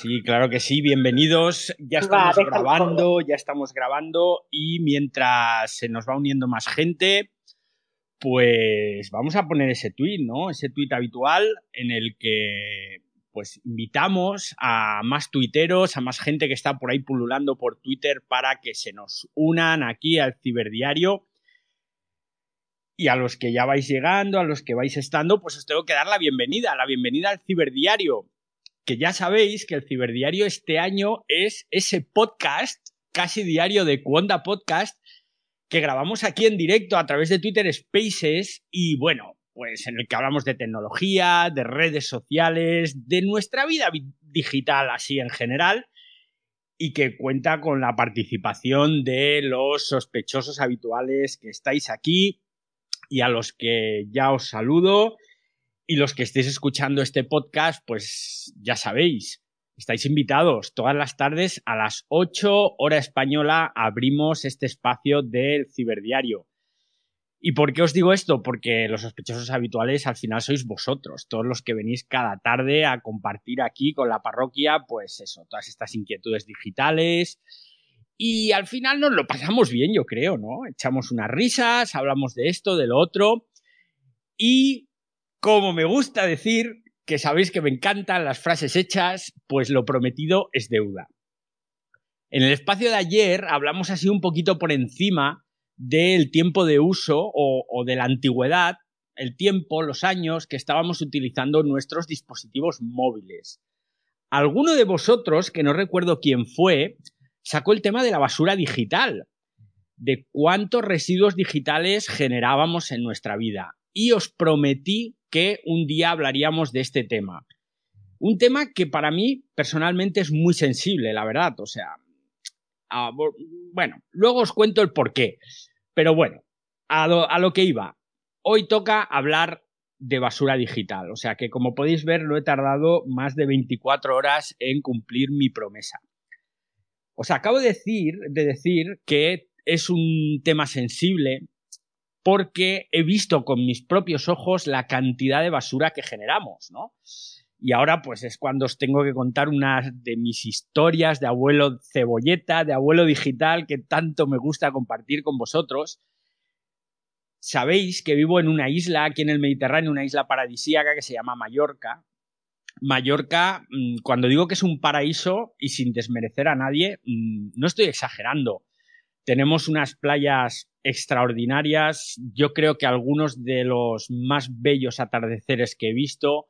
Sí, claro que sí, bienvenidos. Ya estamos grabando, ya estamos grabando y mientras se nos va uniendo más gente, pues vamos a poner ese tweet, ¿no? Ese tweet habitual en el que pues invitamos a más tuiteros, a más gente que está por ahí pululando por Twitter para que se nos unan aquí al ciberdiario. Y a los que ya vais llegando, a los que vais estando, pues os tengo que dar la bienvenida, la bienvenida al ciberdiario que ya sabéis que el Ciberdiario este año es ese podcast casi diario de Cuonda Podcast que grabamos aquí en directo a través de Twitter Spaces y bueno, pues en el que hablamos de tecnología, de redes sociales, de nuestra vida digital así en general y que cuenta con la participación de los sospechosos habituales que estáis aquí y a los que ya os saludo y los que estéis escuchando este podcast, pues ya sabéis, estáis invitados. Todas las tardes a las 8 hora española abrimos este espacio del ciberdiario. ¿Y por qué os digo esto? Porque los sospechosos habituales al final sois vosotros, todos los que venís cada tarde a compartir aquí con la parroquia, pues eso, todas estas inquietudes digitales. Y al final nos lo pasamos bien, yo creo, ¿no? Echamos unas risas, hablamos de esto, de lo otro. Y como me gusta decir, que sabéis que me encantan las frases hechas, pues lo prometido es deuda. En el espacio de ayer hablamos así un poquito por encima del tiempo de uso o, de la antigüedad, el tiempo, los años que estábamos utilizando nuestros dispositivos móviles. Alguno de vosotros, que no recuerdo quién fue, sacó el tema de la basura digital, de cuántos residuos digitales generábamos en nuestra vida. Y os prometí que un día hablaríamos de este tema. Un tema que para mí personalmente es muy sensible, la verdad. O sea, bueno, luego os cuento el por qué. Pero bueno, a lo, a lo que iba. Hoy toca hablar de basura digital. O sea que, como podéis ver, no he tardado más de 24 horas en cumplir mi promesa. Os acabo de decir, de decir que es un tema sensible porque he visto con mis propios ojos la cantidad de basura que generamos, ¿no? Y ahora pues es cuando os tengo que contar una de mis historias de abuelo cebolleta, de abuelo digital que tanto me gusta compartir con vosotros. Sabéis que vivo en una isla aquí en el Mediterráneo, una isla paradisíaca que se llama Mallorca. Mallorca, mm, cuando digo que es un paraíso y sin desmerecer a nadie, mm, no estoy exagerando. Tenemos unas playas extraordinarias, yo creo que algunos de los más bellos atardeceres que he visto.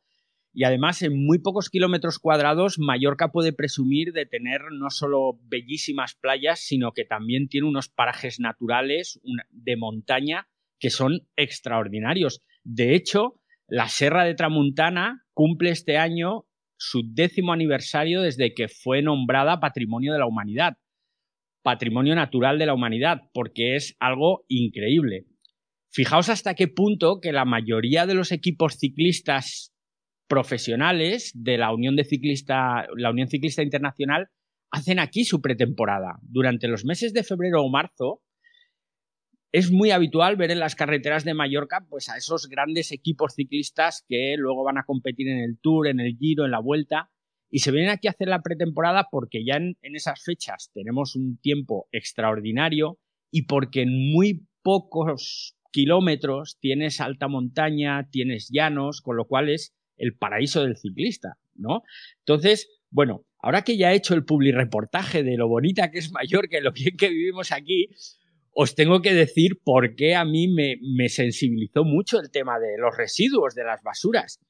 Y además en muy pocos kilómetros cuadrados Mallorca puede presumir de tener no solo bellísimas playas, sino que también tiene unos parajes naturales de montaña que son extraordinarios. De hecho, la Serra de Tramuntana cumple este año su décimo aniversario desde que fue nombrada Patrimonio de la Humanidad patrimonio natural de la humanidad, porque es algo increíble. Fijaos hasta qué punto que la mayoría de los equipos ciclistas profesionales de la Unión de Ciclista, la Unión Ciclista Internacional hacen aquí su pretemporada. Durante los meses de febrero o marzo es muy habitual ver en las carreteras de Mallorca pues a esos grandes equipos ciclistas que luego van a competir en el Tour, en el Giro, en la Vuelta y se vienen aquí a hacer la pretemporada porque ya en, esas fechas tenemos un tiempo extraordinario y porque en muy pocos kilómetros tienes alta montaña, tienes llanos, con lo cual es el paraíso del ciclista, ¿no? Entonces, bueno, ahora que ya he hecho el public reportaje de lo bonita que es Mallorca y lo bien que vivimos aquí, os tengo que decir por qué a mí me sensibilizó mucho el tema de los residuos, de las basuras.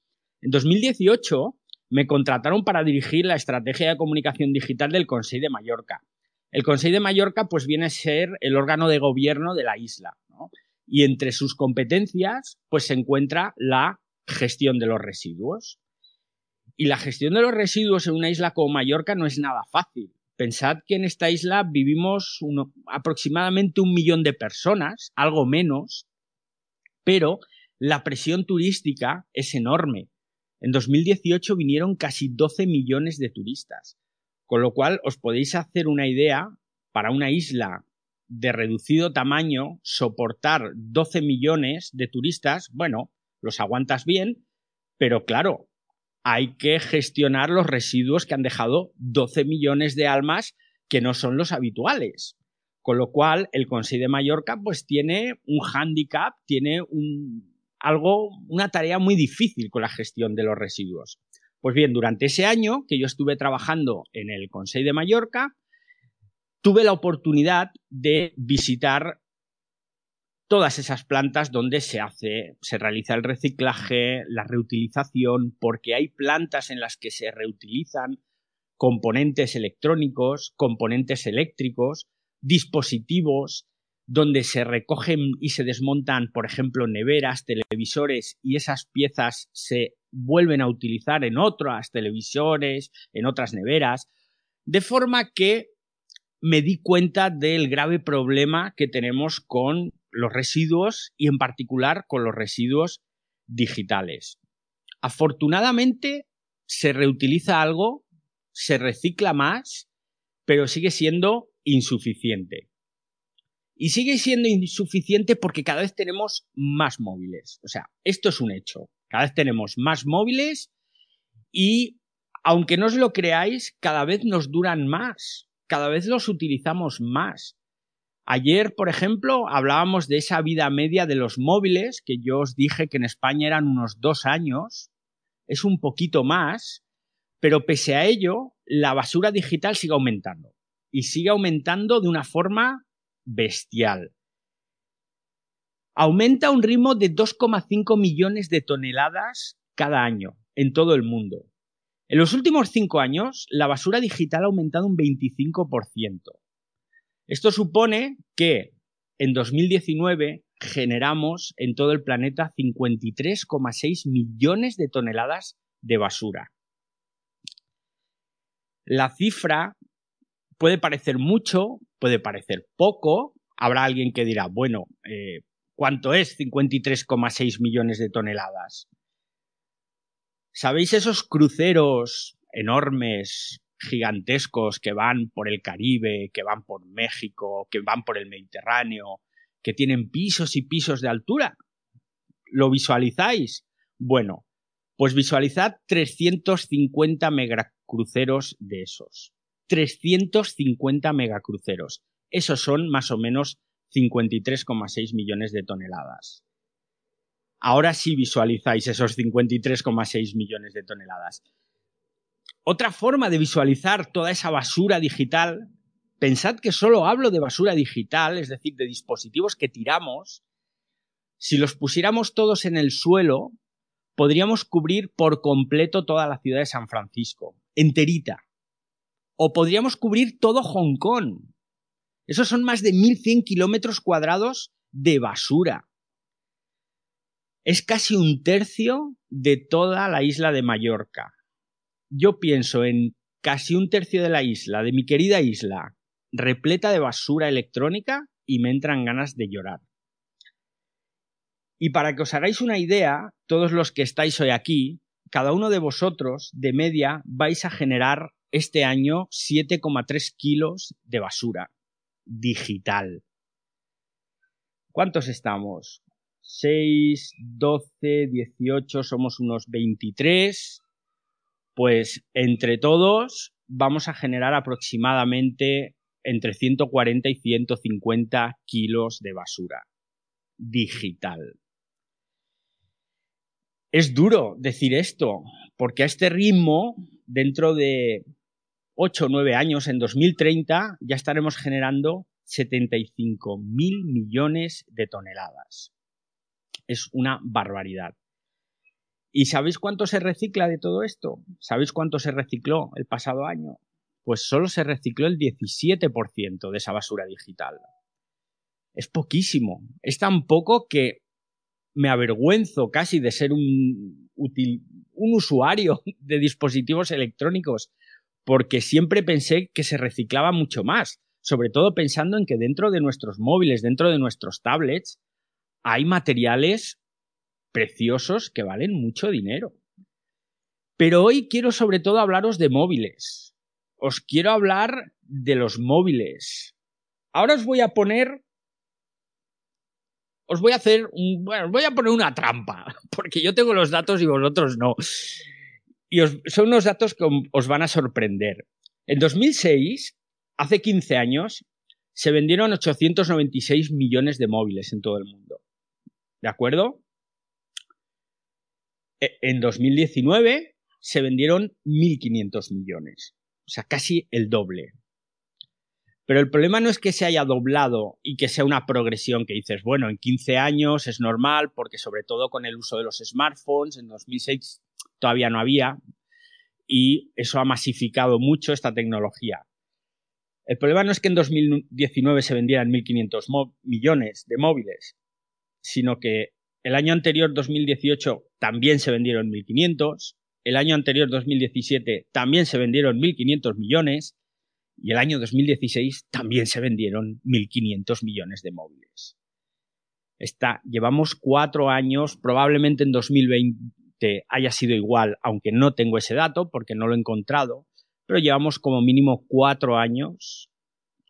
En 2018 me contrataron para dirigir la estrategia de comunicación digital del Consejo de Mallorca. El Consejo de Mallorca pues viene a ser el órgano de gobierno de la isla, Y entre sus competencias pues se encuentra la gestión de los residuos. Y la gestión de los residuos en una isla como Mallorca no es nada fácil. Pensad que en esta isla vivimos aproximadamente un millón de personas, algo menos, pero la presión turística es enorme. En 2018 vinieron casi 12 millones de turistas, con lo cual os podéis hacer una idea para una isla de reducido tamaño, soportar 12 millones de turistas, bueno, los aguantas bien, pero claro, hay que gestionar los residuos que han dejado 12 millones de almas que no son los habituales. Con lo cual, el Consejo de Mallorca pues tiene un hándicap, tiene un, algo, una tarea muy difícil con la gestión de los residuos. Pues bien, durante ese año que yo estuve trabajando en el Consejo de Mallorca, tuve la oportunidad de visitar todas esas plantas donde se hace, se realiza el reciclaje, la reutilización, porque hay plantas en las que se reutilizan componentes electrónicos, componentes eléctricos, dispositivos, donde se recogen y se desmontan, por ejemplo, neveras, televisores y esas piezas se vuelven a utilizar en otras televisores, en otras neveras, de forma que me di cuenta del grave problema que tenemos con los residuos y en particular con los residuos digitales. Afortunadamente se reutiliza algo, se recicla más, pero sigue siendo insuficiente. Y sigue siendo insuficiente porque cada vez tenemos más móviles. O sea, esto es un hecho. Cada vez tenemos más móviles y, aunque no os lo creáis, cada vez nos duran más. Cada vez los utilizamos más. Ayer, por ejemplo, hablábamos de esa vida media de los móviles, que yo os dije que en España eran unos dos años, es un poquito más, pero pese a ello, la basura digital sigue aumentando. Y sigue aumentando de una forma bestial. Aumenta a un ritmo de 2,5 millones de toneladas cada año en todo el mundo. En los últimos cinco años, la basura digital ha aumentado un 25%. Esto supone que en 2019 generamos en todo el planeta 53,6 millones de toneladas de basura. La cifra puede parecer mucho, puede parecer poco. Habrá alguien que dirá, bueno, eh, ¿cuánto es 53,6 millones de toneladas? ¿Sabéis esos cruceros enormes gigantescos que van por el Caribe, que van por México, que van por el Mediterráneo, que tienen pisos y pisos de altura. ¿Lo visualizáis? Bueno, pues visualizad 350 megacruceros de esos. 350 megacruceros. Esos son más o menos 53,6 millones de toneladas. Ahora sí visualizáis esos 53,6 millones de toneladas. Otra forma de visualizar toda esa basura digital, pensad que solo hablo de basura digital, es decir, de dispositivos que tiramos, si los pusiéramos todos en el suelo, podríamos cubrir por completo toda la ciudad de San Francisco, enterita. O podríamos cubrir todo Hong Kong. Esos son más de 1.100 kilómetros cuadrados de basura. Es casi un tercio de toda la isla de Mallorca yo pienso en casi un tercio de la isla, de mi querida isla, repleta de basura electrónica y me entran ganas de llorar. Y para que os hagáis una idea, todos los que estáis hoy aquí, cada uno de vosotros, de media, vais a generar este año 7,3 kilos de basura digital. ¿Cuántos estamos? 6, 12, 18, somos unos 23. Pues entre todos vamos a generar aproximadamente entre 140 y 150 kilos de basura digital. Es duro decir esto, porque a este ritmo, dentro de 8 o 9 años, en 2030, ya estaremos generando 75 mil millones de toneladas. Es una barbaridad. ¿Y sabéis cuánto se recicla de todo esto? ¿Sabéis cuánto se recicló el pasado año? Pues solo se recicló el 17% de esa basura digital. Es poquísimo. Es tan poco que me avergüenzo casi de ser un, un usuario de dispositivos electrónicos, porque siempre pensé que se reciclaba mucho más, sobre todo pensando en que dentro de nuestros móviles, dentro de nuestros tablets, hay materiales preciosos que valen mucho dinero. Pero hoy quiero sobre todo hablaros de móviles. Os quiero hablar de los móviles. Ahora os voy a poner os voy a hacer un, bueno, os voy a poner una trampa, porque yo tengo los datos y vosotros no. Y son unos datos que os van a sorprender. En 2006, hace 15 años, se vendieron 896 millones de móviles en todo el mundo. ¿De acuerdo? E, en 2019 se vendieron 1.500 millones. O sea, casi el doble. Pero el problema no es que se haya doblado y que sea una progresión que dices, bueno, en 15 años es normal, porque sobre todo con el uso de los smartphones, en 2006 todavía no había, y eso ha masificado mucho esta tecnología. El problema no es que en 2019 se vendieran 1.500 millones de móviles, sino que el año anterior, 2018, también se vendieron 1.500, el año anterior, 2017, también se vendieron 1.500 millones, y el año 2016 también se vendieron 1.500 millones de móviles. Está, llevamos cuatro años, probablemente en 2020 haya sido igual, aunque no tengo ese dato porque no lo he encontrado, pero llevamos como mínimo cuatro años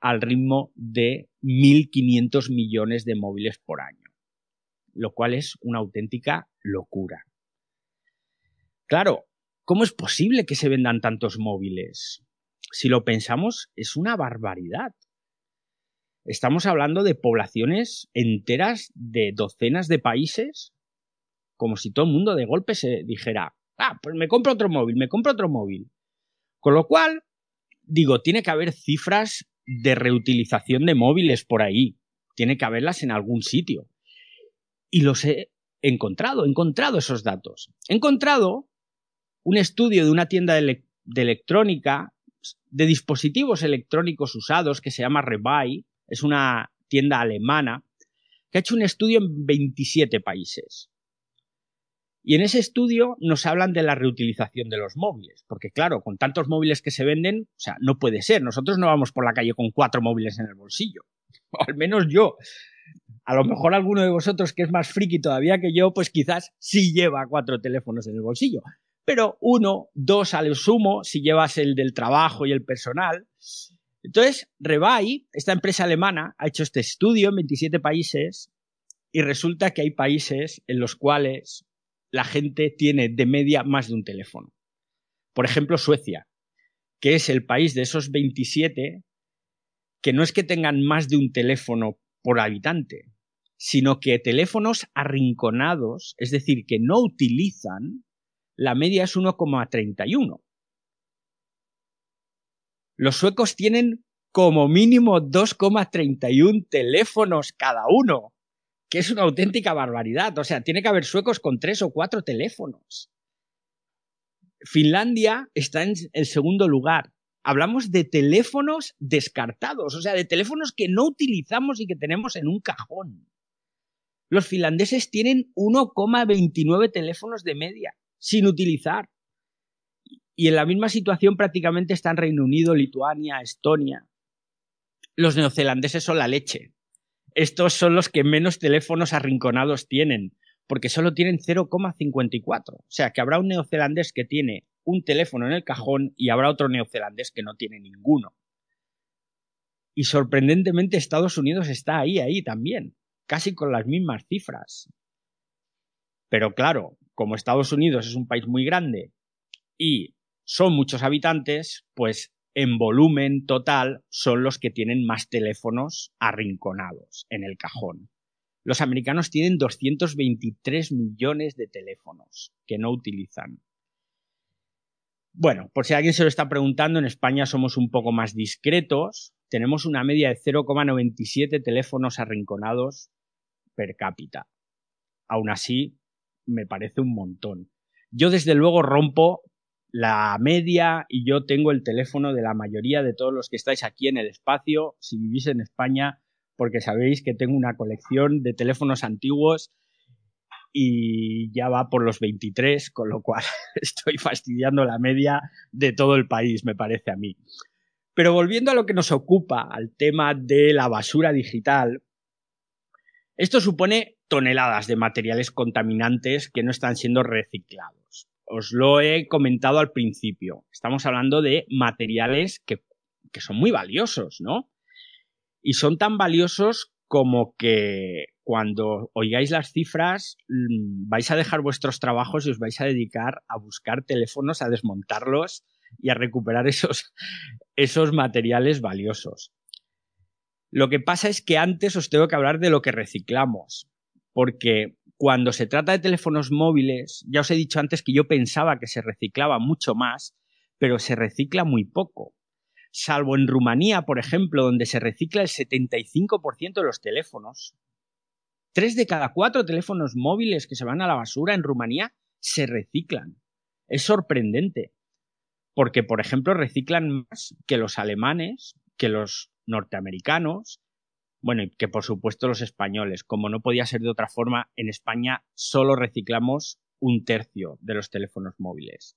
al ritmo de 1.500 millones de móviles por año, lo cual es una auténtica locura. Claro, ¿cómo es posible que se vendan tantos móviles? si lo pensamos, es una barbaridad. Estamos hablando de poblaciones enteras de docenas de países, como si todo el mundo de golpe se dijera, ah, pues me compro otro móvil, me compro otro móvil. Con lo cual, digo, tiene que haber cifras de reutilización de móviles por ahí, tiene que haberlas en algún sitio. Y los he encontrado, he encontrado esos datos. He encontrado un estudio de una tienda de, de electrónica de dispositivos electrónicos usados que se llama Rebuy, es una tienda alemana, que ha hecho un estudio en 27 países. Y en ese estudio nos hablan de la reutilización de los móviles, porque claro, con tantos móviles que se venden, o sea, no puede ser. Nosotros no vamos por la calle con cuatro móviles en el bolsillo, o al menos yo. A lo mejor alguno de vosotros que es más friki todavía que yo, pues quizás sí lleva cuatro teléfonos en el bolsillo pero uno, dos al sumo si llevas el del trabajo y el personal. Entonces, Rebuy, esta empresa alemana, ha hecho este estudio en 27 países y resulta que hay países en los cuales la gente tiene de media más de un teléfono. Por ejemplo, Suecia, que es el país de esos 27 que no es que tengan más de un teléfono por habitante, sino que teléfonos arrinconados, es decir, que no utilizan, la media es 1,31. Los suecos tienen como mínimo 2,31 teléfonos cada uno, que es una auténtica barbaridad. O sea, tiene que haber suecos con tres o cuatro teléfonos. Finlandia está en el segundo lugar. Hablamos de teléfonos descartados, o sea, de teléfonos que no utilizamos y que tenemos en un cajón. Los finlandeses tienen 1,29 teléfonos de media sin utilizar. Y en la misma situación prácticamente están Reino Unido, Lituania, Estonia. Los neozelandeses son la leche. Estos son los que menos teléfonos arrinconados tienen, porque solo tienen 0,54. O sea que habrá un neozelandés que tiene un teléfono en el cajón y habrá otro neozelandés que no tiene ninguno. Y sorprendentemente Estados Unidos está ahí, ahí también, casi con las mismas cifras. Pero claro, como Estados Unidos es un país muy grande y son muchos habitantes, pues en volumen total son los que tienen más teléfonos arrinconados en el cajón. Los americanos tienen 223 millones de teléfonos que no utilizan. Bueno, por si alguien se lo está preguntando, en España somos un poco más discretos. Tenemos una media de 0,97 teléfonos arrinconados per cápita. Aún así, me parece un montón. Yo desde luego rompo la media y yo tengo el teléfono de la mayoría de todos los que estáis aquí en el espacio, si vivís en España, porque sabéis que tengo una colección de teléfonos antiguos y ya va por los 23, con lo cual estoy fastidiando la media de todo el país, me parece a mí. Pero volviendo a lo que nos ocupa, al tema de la basura digital, esto supone toneladas de materiales contaminantes que no están siendo reciclados. Os lo he comentado al principio. Estamos hablando de materiales que, son muy valiosos, ¿no? Y son tan valiosos como que cuando oigáis las cifras, mm, vais a dejar vuestros trabajos y os vais a dedicar a buscar teléfonos, a desmontarlos y a recuperar esos, esos materiales valiosos. Lo que pasa es que antes os tengo que hablar de lo que reciclamos, porque cuando se trata de teléfonos móviles, ya os he dicho antes que yo pensaba que se reciclaba mucho más, pero se recicla muy poco. Salvo en Rumanía, por ejemplo, donde se recicla el 75% de los teléfonos. Tres de cada cuatro teléfonos móviles que se van a la basura en Rumanía se reciclan. Es sorprendente. Porque, por ejemplo, reciclan más que los alemanes, que los norteamericanos, bueno, y que por supuesto los españoles. Como no podía ser de otra forma, en España solo reciclamos un tercio de los teléfonos móviles.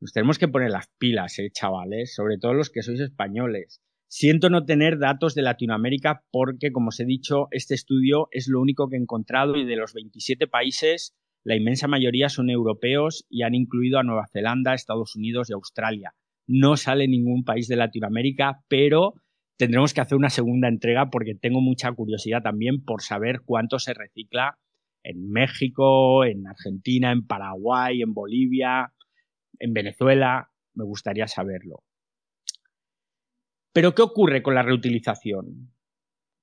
Nos tenemos que poner las pilas, eh, chavales, sobre todo los que sois españoles. Siento no tener datos de Latinoamérica porque, como os he dicho, este estudio es lo único que he encontrado y de los 27 países, la inmensa mayoría son europeos y han incluido a Nueva Zelanda, Estados Unidos y Australia. No sale ningún país de Latinoamérica, pero tendremos que hacer una segunda entrega porque tengo mucha curiosidad también por saber cuánto se recicla en México, en Argentina, en Paraguay, en Bolivia, en Venezuela. Me gustaría saberlo. Pero ¿qué ocurre con la reutilización?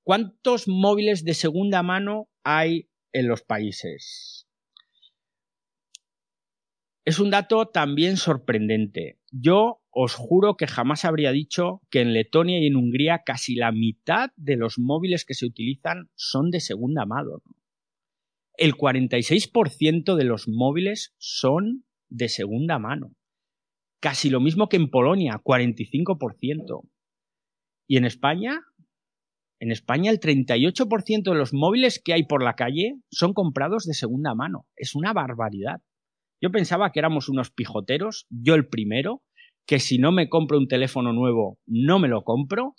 ¿Cuántos móviles de segunda mano hay en los países? Es un dato también sorprendente. Yo os juro que jamás habría dicho que en Letonia y en Hungría casi la mitad de los móviles que se utilizan son de segunda mano. El 46% de los móviles son de segunda mano. Casi lo mismo que en Polonia, 45%. Y en España, en España el 38% de los móviles que hay por la calle son comprados de segunda mano. Es una barbaridad. Yo pensaba que éramos unos pijoteros, yo el primero, que si no me compro un teléfono nuevo, no me lo compro.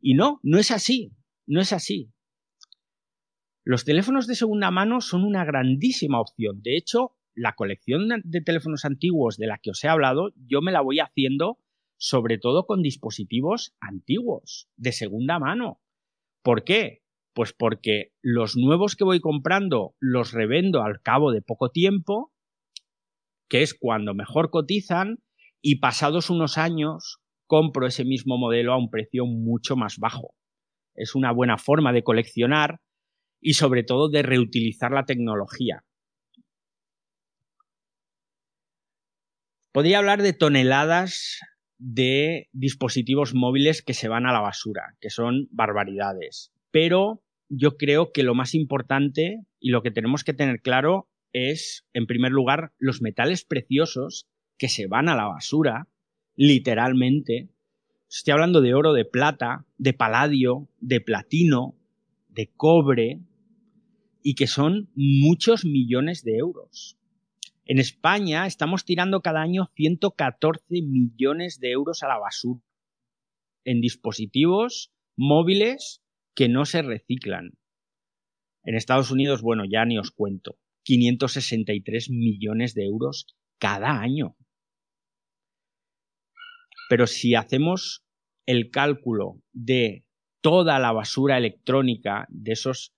Y no, no es así, no es así. Los teléfonos de segunda mano son una grandísima opción. De hecho, la colección de teléfonos antiguos de la que os he hablado, yo me la voy haciendo sobre todo con dispositivos antiguos, de segunda mano. ¿Por qué? Pues porque los nuevos que voy comprando los revendo al cabo de poco tiempo, que es cuando mejor cotizan, y pasados unos años compro ese mismo modelo a un precio mucho más bajo. Es una buena forma de coleccionar y sobre todo de reutilizar la tecnología. Podría hablar de toneladas de dispositivos móviles que se van a la basura, que son barbaridades. Pero yo creo que lo más importante y lo que tenemos que tener claro es, en primer lugar, los metales preciosos que se van a la basura, literalmente. Estoy hablando de oro, de plata, de paladio, de platino, de cobre, y que son muchos millones de euros. En España estamos tirando cada año 114 millones de euros a la basura en dispositivos móviles que no se reciclan. En Estados Unidos, bueno, ya ni os cuento, 563 millones de euros cada año. Pero si hacemos el cálculo de toda la basura electrónica, de esos,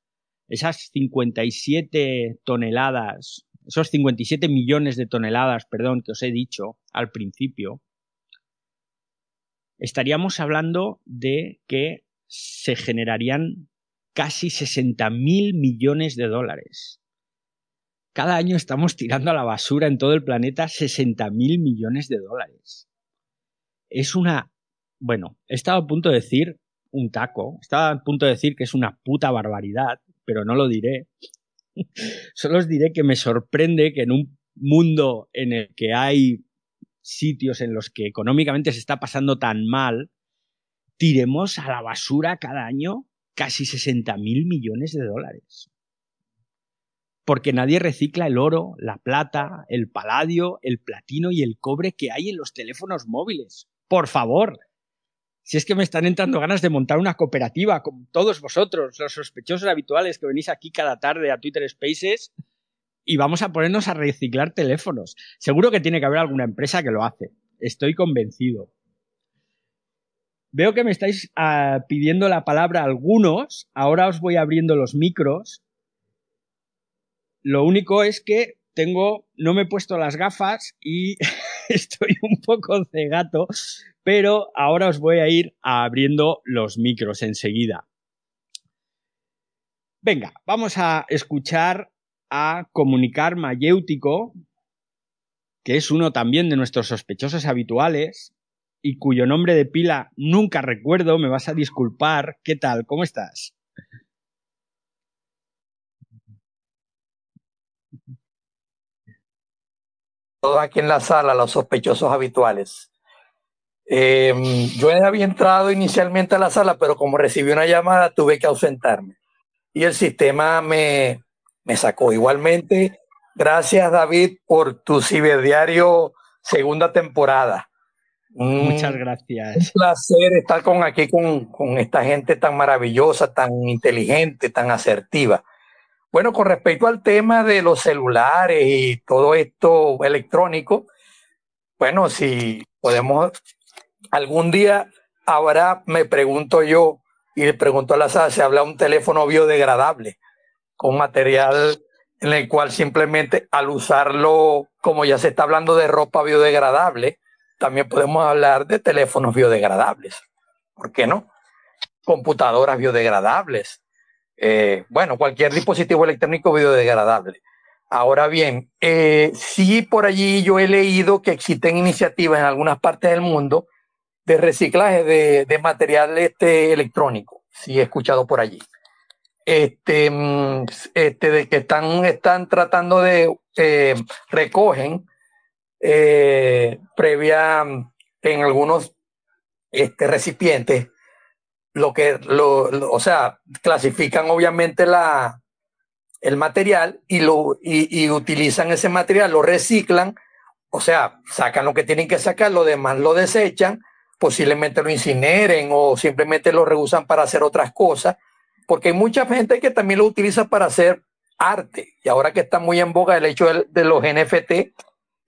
esas 57 toneladas, esos 57 millones de toneladas, perdón, que os he dicho al principio, estaríamos hablando de que se generarían casi 60 mil millones de dólares. Cada año estamos tirando a la basura en todo el planeta 60 mil millones de dólares es una... Bueno, he estado a punto de decir un taco, estaba a punto de decir que es una puta barbaridad, pero no lo diré. Solo os diré que me sorprende que en un mundo en el que hay sitios en los que económicamente se está pasando tan mal, tiremos a la basura cada año casi 60 mil millones de dólares. Porque nadie recicla el oro, la plata, el paladio, el platino y el cobre que hay en los teléfonos móviles. Por favor. Si es que me están entrando ganas de montar una cooperativa con todos vosotros, los sospechosos habituales que venís aquí cada tarde a Twitter Spaces, y vamos a ponernos a reciclar teléfonos. Seguro que tiene que haber alguna empresa que lo hace. Estoy convencido. Veo que me estáis ah, pidiendo la palabra algunos. Ahora os voy abriendo los micros. Lo único es que tengo, no me he puesto las gafas y estoy un poco cegato, pero ahora os voy a ir abriendo los micros enseguida. Venga, vamos a escuchar a Comunicar Mayéutico, que es uno también de nuestros sospechosos habituales y cuyo nombre de pila nunca recuerdo, me vas a disculpar. ¿Qué tal? ¿Cómo estás? Todos aquí en la sala, los sospechosos habituales. Em, yo había entrado inicialmente a la sala, pero como recibí una llamada tuve que ausentarme. Y el sistema me, me sacó. Igualmente, gracias David por tu ciberdiario segunda temporada. Muchas gracias. Un placer estar con aquí con, con, esta gente tan maravillosa, tan inteligente, tan asertiva. Bueno, con respecto al tema de los celulares y todo esto electrónico, bueno, si podemos, algún día habrá, me pregunto yo, y le pregunto a la sala, se habla un teléfono biodegradable con material en el cual simplemente al usarlo, como ya se está hablando de ropa biodegradable, también podemos hablar de teléfonos biodegradables. ¿Por qué no? Computadoras biodegradables. Eh, bueno, cualquier dispositivo electrónico biodegradable. Ahora bien, eh, sí por allí yo he leído que existen iniciativas en algunas partes del mundo de reciclaje de, de material este, electrónico. Sí he escuchado por allí este, mm, este, de que están, están tratando de, eh, recogen eh, previa en algunos este, recipientes, lo que, lo, o sea, clasifican obviamente la, el material y, lo, y, y utilizan ese material, lo reciclan, o sea, sacan lo que tienen que sacar, lo demás lo desechan, posiblemente lo incineren o simplemente lo reusan para hacer otras cosas porque hay mucha gente que también lo utiliza para hacer arte. Y ahora que está muy en boga el hecho de, los NFT,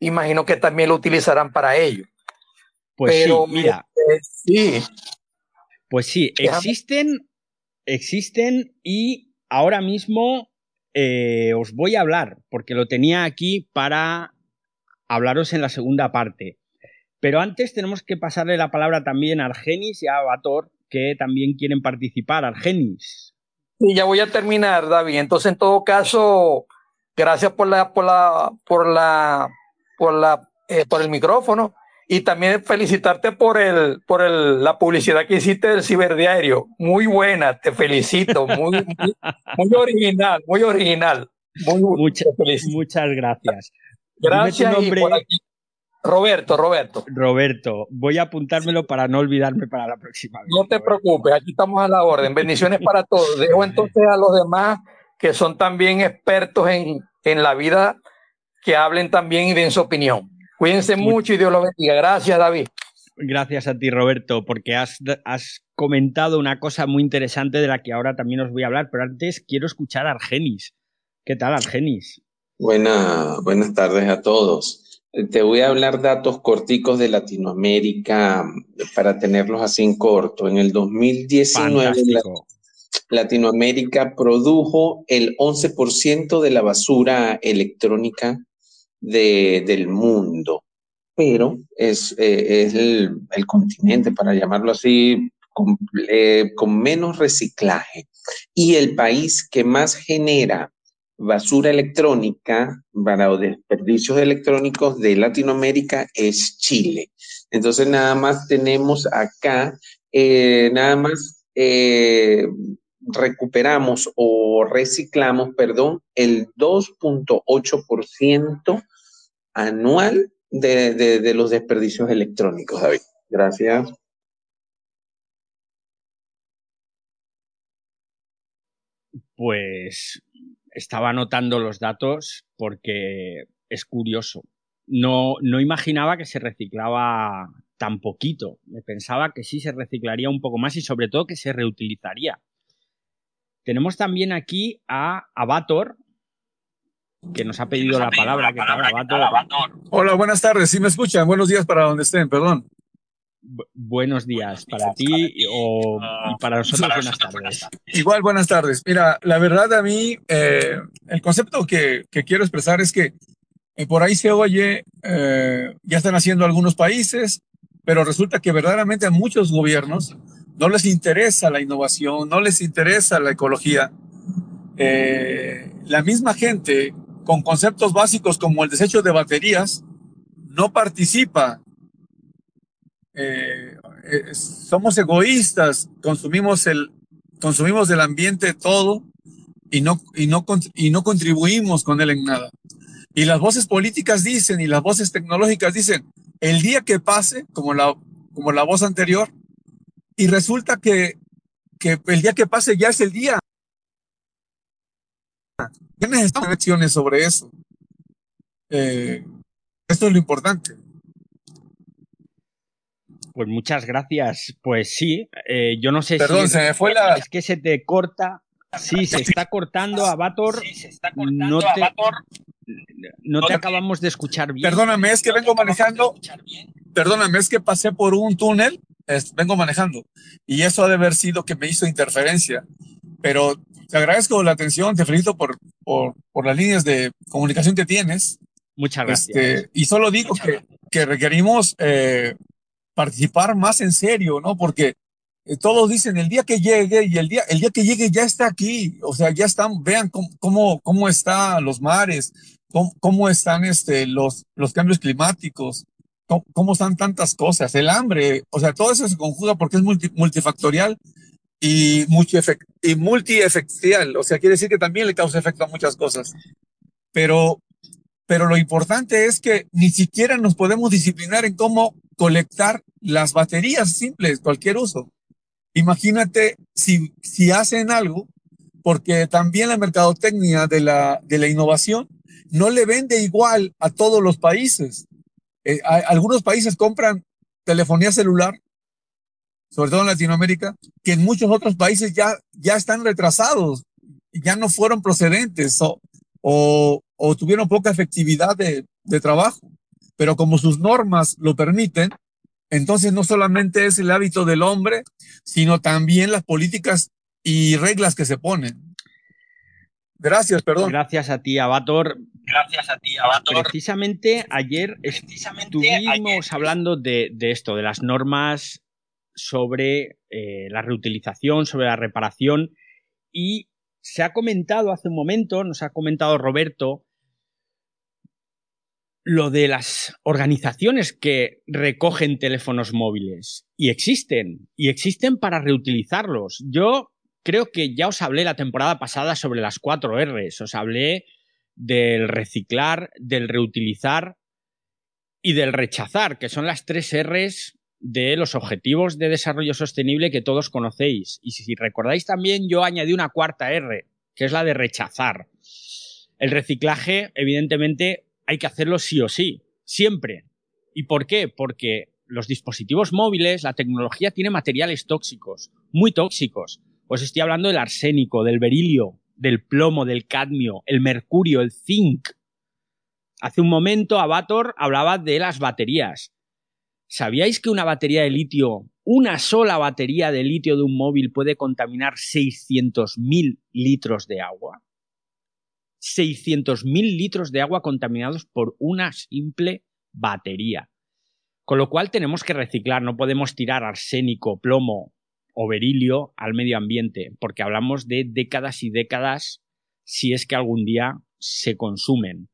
imagino que también lo utilizarán para ello. Pues sí, mira. sí. Pues sí, existen, existen y ahora mismo eh, os voy a hablar, porque lo tenía aquí para hablaros en la segunda parte. Pero antes tenemos que pasarle la palabra también a Argenis y a Bator, que también quieren participar. Argenis. Y ya voy a terminar, David. Entonces, en todo caso, gracias por la, por la, por la, por la, eh, por el micrófono y también felicitarte por el, por el, la publicidad que hiciste del ciberdiario. Muy buena, te felicito, muy, muy, original, muy original. Muy, muchas, muchas gracias. Gracias. Roberto, Roberto. Roberto, voy a apuntármelo para no olvidarme para la próxima vez. No te preocupes, aquí estamos a la orden. Bendiciones para todos. Dejo entonces a los demás que son también expertos en, en la vida que hablen también y den su opinión. Cuídense mucho y Dios los bendiga. Gracias, David. Gracias a ti, Roberto, porque has, has, comentado una cosa muy interesante de la que ahora también os voy a hablar, pero antes quiero escuchar a Argenis. ¿Qué tal, Argenis? Buena, buenas tardes a todos. Te voy a hablar datos corticos de Latinoamérica para tenerlos así en corto. En el 2019, Latinoamérica produjo el 11% de la basura electrónica del mundo, pero es, eh, es el, continente, para llamarlo así, con, eh, con menos reciclaje. Y el país que más genera basura electrónica para desperdicios electrónicos de Latinoamérica es Chile. Entonces nada más tenemos acá, eh, nada más eh, recuperamos o reciclamos, perdón, el 2.8% anual de, de, de los desperdicios electrónicos, David. Gracias. Pues estaba anotando los datos porque es curioso. No, no imaginaba que se reciclaba tan poquito. Me pensaba que sí se reciclaría un poco más y sobre todo que se reutilizaría. Tenemos también aquí a Abator, que nos ha pedido la palabra. ¿Qué tal, Hola, buenas tardes. ¿Sí me escuchan? Buenos días para donde estén, perdón. buenos días para ti o para nosotros buenas tardes. Igual buenas tardes. Mira, la verdad a mí eh, el concepto que, quiero expresar es que eh, por ahí se oye, eh, ya están haciendo algunos países, pero resulta que verdaderamente a muchos gobiernos no les interesa la innovación, no les interesa la ecología. la misma gente con conceptos básicos como el desecho de baterías no participa eh, eh, somos egoístas, consumimos el, consumimos del ambiente todo y no, y, no, y no contribuimos con él en nada. Y las voces políticas dicen y las voces tecnológicas dicen, el día que pase, como la, como la voz anterior, y resulta que, que el día que pase ya es el día. Ya necesitamos acciones sobre eso. Eh, esto es lo importante. Pues muchas gracias. Pues sí, eh, yo no sé si. Perdón, se me fue la. Es que se te corta. Sí, se está cortando, Avatar. Sí, se está cortando, no te, No te acabamos de escuchar bien. Perdóname, es que vengo manejando. Perdóname, es que pasé por un túnel, vengo manejando. Y eso ha de haber sido que me hizo interferencia. Pero te agradezco la atención, te felicito por, por, por las líneas de comunicación que tienes. Muchas gracias. Este, y solo digo que, que requerimos eh, participar más en serio, ¿no? Porque eh, todos dicen el día que llegue y el día, el día que llegue ya está aquí, o sea, ya están, vean cómo, cómo, están los mares, cómo, están este, los, los cambios climáticos, cómo, están tantas cosas, el hambre, o sea, todo eso se conjuga porque es multifactorial y, y multiefectial, o sea, quiere decir que también le causa efecto a muchas cosas. Pero pero lo importante es que ni siquiera nos podemos disciplinar en cómo colectar las baterías simples, cualquier uso. Imagínate si, si hacen algo, porque también la mercadotecnia de la, de la innovación no le vende igual a todos los países. Eh, algunos países compran telefonía celular, sobre todo en Latinoamérica, que en muchos otros países ya, ya están retrasados, ya no fueron procedentes o, o, o tuvieron poca efectividad de, de trabajo. Pero como sus normas lo permiten, entonces no solamente es el hábito del hombre, sino también las políticas y reglas que se ponen. Gracias, perdón. Gracias a ti, Abator. Gracias a ti, Abator. Precisamente ayer estuvimos hablando de, de, esto, de las normas sobre eh, la reutilización, sobre la reparación, y se ha comentado hace un momento, nos ha comentado Roberto, lo de las organizaciones que recogen teléfonos móviles. Y existen, y existen para reutilizarlos. Yo creo que ya os hablé la temporada pasada sobre las cuatro R's. Os hablé del reciclar, del reutilizar y del rechazar, que son las tres R's de los objetivos de desarrollo sostenible que todos conocéis. Y si recordáis también, yo añadí una cuarta R, que es la de rechazar. El reciclaje, evidentemente, hay que hacerlo sí o sí, siempre. ¿Y por qué? Porque los dispositivos móviles, la tecnología tiene materiales tóxicos, muy tóxicos. Pues estoy hablando del arsénico, del berilio, del plomo, del cadmio, el mercurio, el zinc. Hace un momento Avator hablaba de las baterías. ¿Sabíais que una batería de litio, una sola batería de litio de un móvil puede contaminar 600.000 litros de agua? 600.000 litros de agua contaminados por una simple batería. Con lo cual tenemos que reciclar, no podemos tirar arsénico, plomo o berilio al medio ambiente, porque hablamos de décadas y décadas si es que algún día se consumen.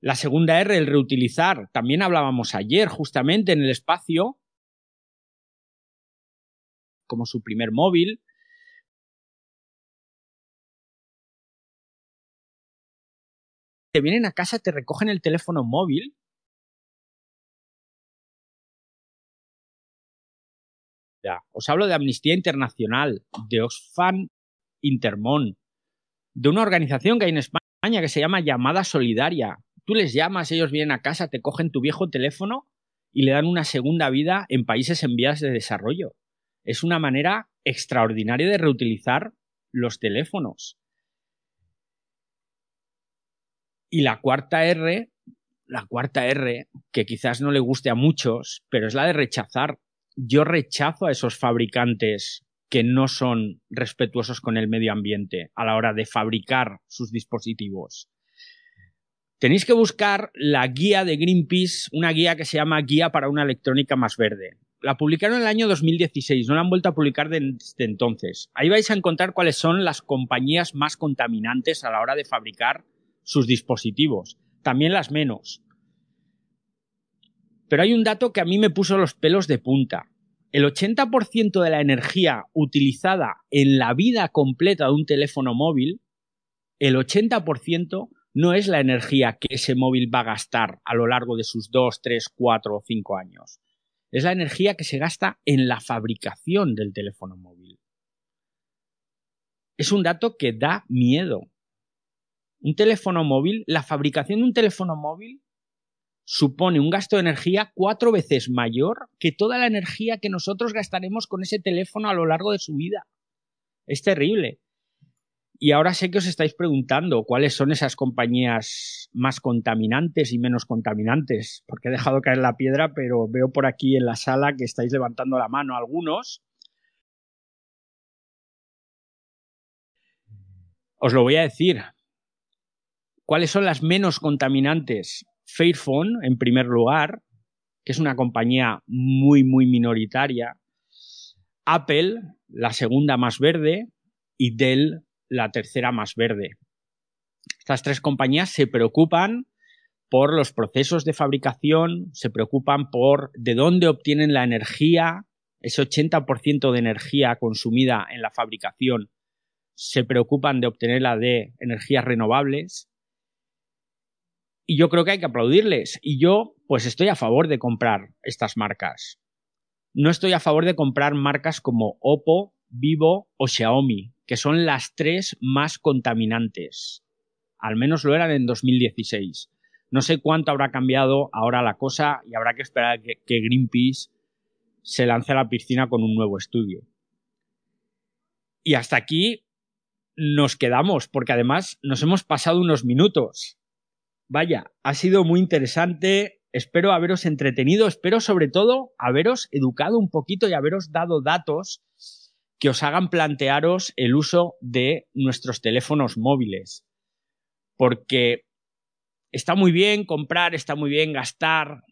La segunda R, el reutilizar. También hablábamos ayer justamente en el espacio como su primer móvil, te vienen a casa, te recogen el teléfono móvil. Os hablo de Amnistía Internacional, de Oxfam Intermon, de una organización que hay en España que se llama Llamada Solidaria. Tú les llamas, ellos vienen a casa, te cogen tu viejo teléfono y le dan una segunda vida en países en vías de desarrollo. Es una manera extraordinaria de reutilizar los teléfonos. Y la cuarta R la cuarta R, que quizás no le guste a muchos, pero es la de rechazar. Yo rechazo a esos fabricantes que no son respetuosos con el medio ambiente a la hora de fabricar sus dispositivos. Tenéis que buscar la guía de Greenpeace, una guía que se llama Guía para una electrónica más verde. La publicaron en el año 2016, no la han vuelto a publicar desde entonces. Ahí vais a encontrar cuáles son las compañías más contaminantes a la hora de fabricar sus dispositivos, también las menos. Pero hay un dato que a mí me puso los pelos de punta el 80% de la energía utilizada en la vida completa de un teléfono móvil, el 80% no es la energía que ese móvil va a gastar a lo largo de sus 2, 3, 4 o 5 años. Es la energía que se gasta en la fabricación del teléfono móvil. Es un dato que da miedo. Un teléfono móvil, la fabricación de un teléfono móvil supone un gasto de energía cuatro veces mayor que toda la energía que nosotros gastaremos con ese teléfono a lo largo de su vida. Es terrible. Y ahora sé que os estáis preguntando cuáles son esas compañías más contaminantes y menos contaminantes, porque he dejado caer la piedra, pero veo por aquí en la sala que estáis levantando la mano algunos. Os lo voy a decir. ¿Cuáles son las menos contaminantes? Fairphone, en primer lugar, que es una compañía muy, muy minoritaria. Apple, la segunda más verde, y Dell, la tercera más verde. Estas tres compañías se preocupan por los procesos de fabricación, se preocupan por de dónde obtienen la energía, ese 80% de energía consumida en la fabricación, se preocupan de obtenerla de energías renovables y yo creo que hay que aplaudirles. Y yo, pues estoy a favor de comprar estas marcas. No estoy a favor de comprar marcas como Oppo, Vivo o Xiaomi, que son las tres más contaminantes. Al menos lo eran en 2016. No sé cuánto habrá cambiado ahora la cosa y habrá que esperar que, Greenpeace se lance a la piscina con un nuevo estudio. Y hasta aquí nos quedamos, porque además nos hemos pasado unos minutos. Vaya, ha sido muy interesante. Espero haberos entretenido, espero sobre todo haberos educado un poquito y haberos dado datos que os hagan plantearos el uso de nuestros teléfonos móviles. Porque está muy bien comprar, está muy bien gastar,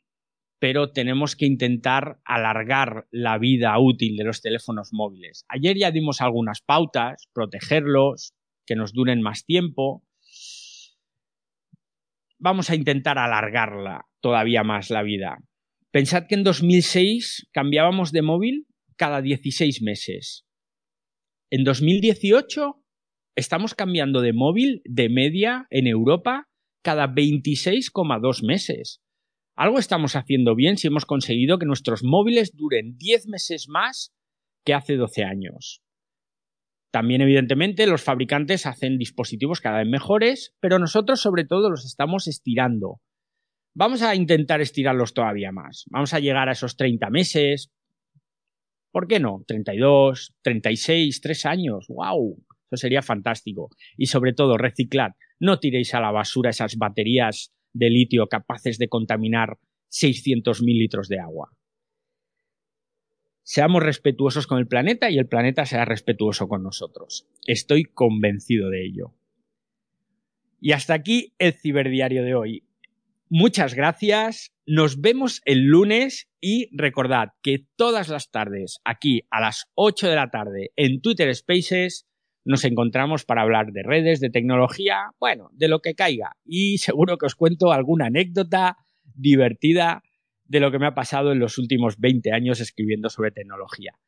pero tenemos que intentar alargar la vida útil de los teléfonos móviles. Ayer ya dimos algunas pautas, protegerlos, que nos duren más tiempo, vamos a intentar alargarla todavía más la vida. Pensad que en 2006 cambiábamos de móvil cada 16 meses. En 2018 estamos cambiando de móvil de media en Europa cada 26,2 meses. Algo estamos haciendo bien si hemos conseguido que nuestros móviles duren 10 meses más que hace 12 años. También, evidentemente, los fabricantes hacen dispositivos cada vez mejores, pero nosotros sobre todo los estamos estirando. Vamos a intentar estirarlos todavía más. Vamos a llegar a esos 30 meses. ¿Por qué no? 32, 36, 3 años. ¡Wow! Eso sería fantástico. Y sobre todo, reciclad. No tiréis a la basura esas baterías de litio capaces de contaminar 600.000 litros de agua seamos respetuosos con el planeta y el planeta sea respetuoso con nosotros. Estoy convencido de ello. Y hasta aquí el ciberdiario de hoy. Muchas gracias, nos vemos el lunes y recordad que todas las tardes, aquí a las 8 de la tarde en Twitter Spaces, nos encontramos para hablar de redes, de tecnología, bueno, de lo que caiga. Y seguro que os cuento alguna anécdota divertida de lo que me ha pasado en los últimos 20 años escribiendo sobre tecnología.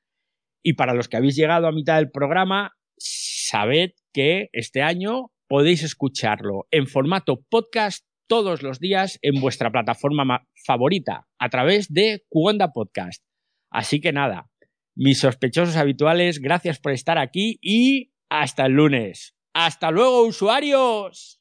Y para los que habéis llegado a mitad del programa, sabed que este año podéis escucharlo en formato podcast todos los días en vuestra plataforma favorita a través de Cuonda Podcast. Así que nada, mis sospechosos habituales, gracias por estar aquí y hasta el lunes. ¡Hasta luego, usuarios!